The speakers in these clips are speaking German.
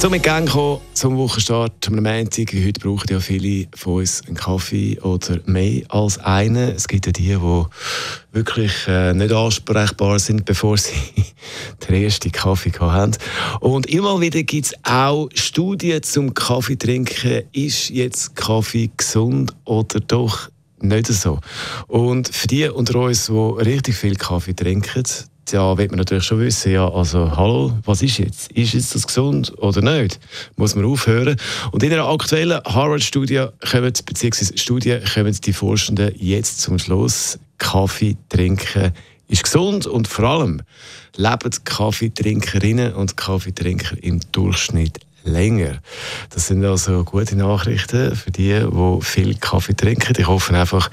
zum in Gang zum Wochenstart am Montag. Heute brauchen ja viele von uns einen Kaffee oder mehr als einen. Es gibt ja die, die wirklich äh, nicht ansprechbar sind, bevor sie den ersten Kaffee haben. Und immer wieder gibt es auch Studien zum Kaffee trinken. Ist jetzt Kaffee gesund oder doch nicht so? Und für die unter uns, die richtig viel Kaffee trinken, ja, wird man natürlich schon wissen, ja, also, hallo, was ist jetzt? Ist jetzt das gesund oder nicht? Muss man aufhören. Und in einer aktuellen Harvard-Studie kommen, beziehungsweise Studie, kommen die Forschenden jetzt zum Schluss, Kaffee trinken ist gesund und vor allem leben Kaffeetrinkerinnen und Kaffeetrinker im Durchschnitt länger. Das sind also gute Nachrichten für die, die viel Kaffee trinken. Ich hoffe einfach,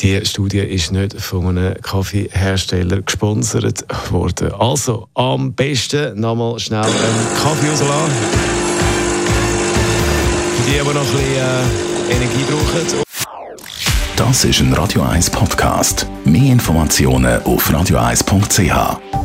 die Studie ist nicht von einem Kaffeehersteller gesponsert worden. Also am besten nochmal schnell einen Kaffee rauslassen. Für die, die noch ein bisschen äh, Energie brauchen. Das ist ein Radio 1 Podcast. Mehr Informationen auf radio1.ch.